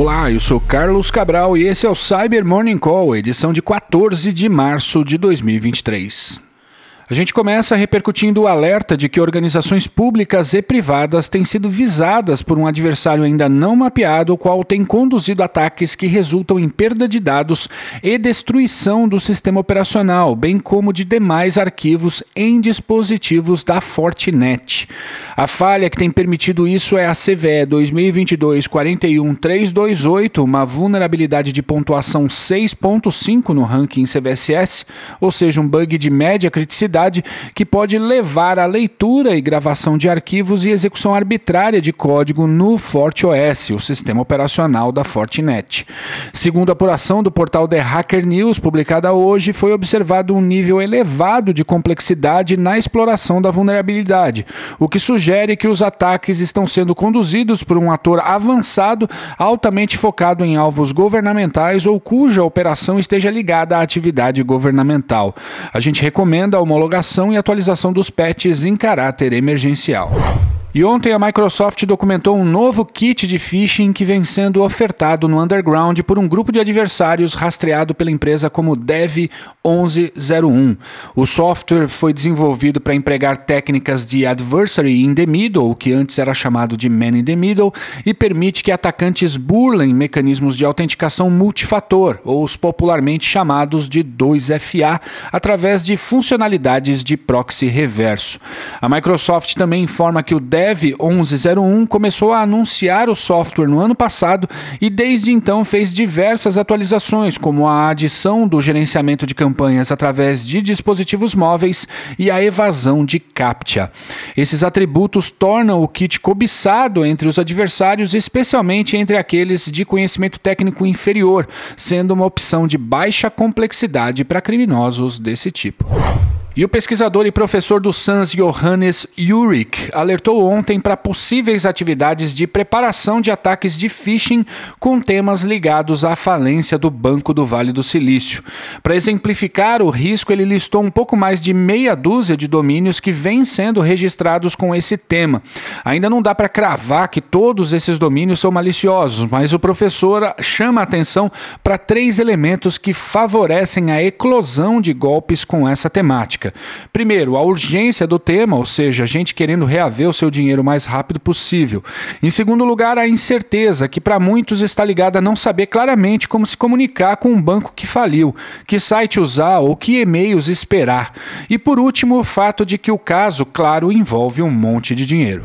Olá, eu sou Carlos Cabral e esse é o Cyber Morning Call, edição de 14 de março de 2023. A gente começa repercutindo o alerta de que organizações públicas e privadas têm sido visadas por um adversário ainda não mapeado, o qual tem conduzido ataques que resultam em perda de dados e destruição do sistema operacional, bem como de demais arquivos em dispositivos da Fortinet. A falha que tem permitido isso é a CVE 2022-41328, uma vulnerabilidade de pontuação 6.5 no ranking CVSS, ou seja, um bug de média criticidade que pode levar à leitura e gravação de arquivos e execução arbitrária de código no FortiOS, o sistema operacional da Fortinet. Segundo a apuração do portal The Hacker News, publicada hoje, foi observado um nível elevado de complexidade na exploração da vulnerabilidade, o que sugere que os ataques estão sendo conduzidos por um ator avançado, altamente focado em alvos governamentais ou cuja operação esteja ligada à atividade governamental. A gente recomenda a homologação homologação e atualização dos patches em caráter emergencial. E ontem a Microsoft documentou um novo kit de phishing que vem sendo ofertado no underground por um grupo de adversários rastreado pela empresa como Dev1101. O software foi desenvolvido para empregar técnicas de adversary in the middle, que antes era chamado de man in the middle, e permite que atacantes burlem mecanismos de autenticação multifator, ou os popularmente chamados de 2FA, através de funcionalidades de proxy reverso. A Microsoft também informa que o Dev 1101 começou a anunciar o software no ano passado e desde então fez diversas atualizações, como a adição do gerenciamento de campanhas através de dispositivos móveis e a evasão de CAPTCHA. Esses atributos tornam o kit cobiçado entre os adversários, especialmente entre aqueles de conhecimento técnico inferior, sendo uma opção de baixa complexidade para criminosos desse tipo. E o pesquisador e professor do SANS Johannes Uhrig alertou ontem para possíveis atividades de preparação de ataques de phishing com temas ligados à falência do Banco do Vale do Silício. Para exemplificar o risco, ele listou um pouco mais de meia dúzia de domínios que vêm sendo registrados com esse tema. Ainda não dá para cravar que todos esses domínios são maliciosos, mas o professor chama a atenção para três elementos que favorecem a eclosão de golpes com essa temática. Primeiro, a urgência do tema, ou seja, a gente querendo reaver o seu dinheiro o mais rápido possível. Em segundo lugar, a incerteza, que para muitos está ligada a não saber claramente como se comunicar com um banco que faliu, que site usar ou que e-mails esperar. E por último, o fato de que o caso, claro, envolve um monte de dinheiro.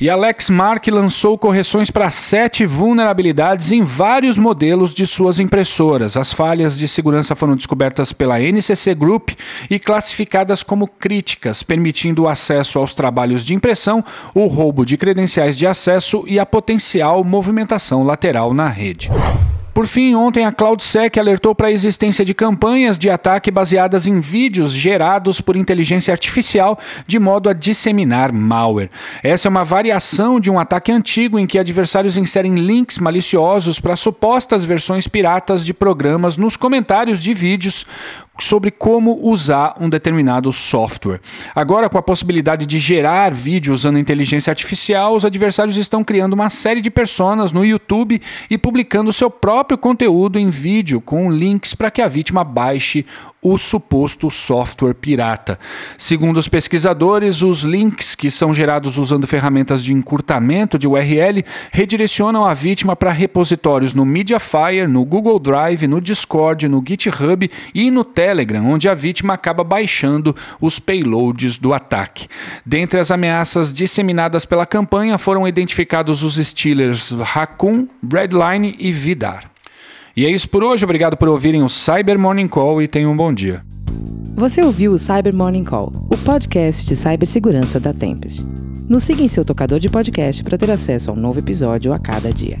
E Alex Mark lançou correções para sete vulnerabilidades em vários modelos de suas impressoras. As falhas de segurança foram descobertas pela NCC Group e classificadas como críticas, permitindo o acesso aos trabalhos de impressão, o roubo de credenciais de acesso e a potencial movimentação lateral na rede. Por fim, ontem a CloudSec alertou para a existência de campanhas de ataque baseadas em vídeos gerados por inteligência artificial de modo a disseminar malware. Essa é uma variação de um ataque antigo em que adversários inserem links maliciosos para supostas versões piratas de programas nos comentários de vídeos sobre como usar um determinado software. Agora, com a possibilidade de gerar vídeo usando inteligência artificial, os adversários estão criando uma série de personas no YouTube e publicando seu próprio conteúdo em vídeo com links para que a vítima baixe o suposto software pirata. Segundo os pesquisadores, os links que são gerados usando ferramentas de encurtamento de URL redirecionam a vítima para repositórios no Mediafire, no Google Drive, no Discord, no GitHub e no Telegram, onde a vítima acaba baixando os payloads do ataque. Dentre as ameaças disseminadas pela campanha foram identificados os stealers Raccoon, Redline e Vidar. E é isso por hoje. Obrigado por ouvirem o Cyber Morning Call e tenham um bom dia. Você ouviu o Cyber Morning Call, o podcast de cibersegurança da Tempest. Nos siga em seu tocador de podcast para ter acesso a um novo episódio a cada dia.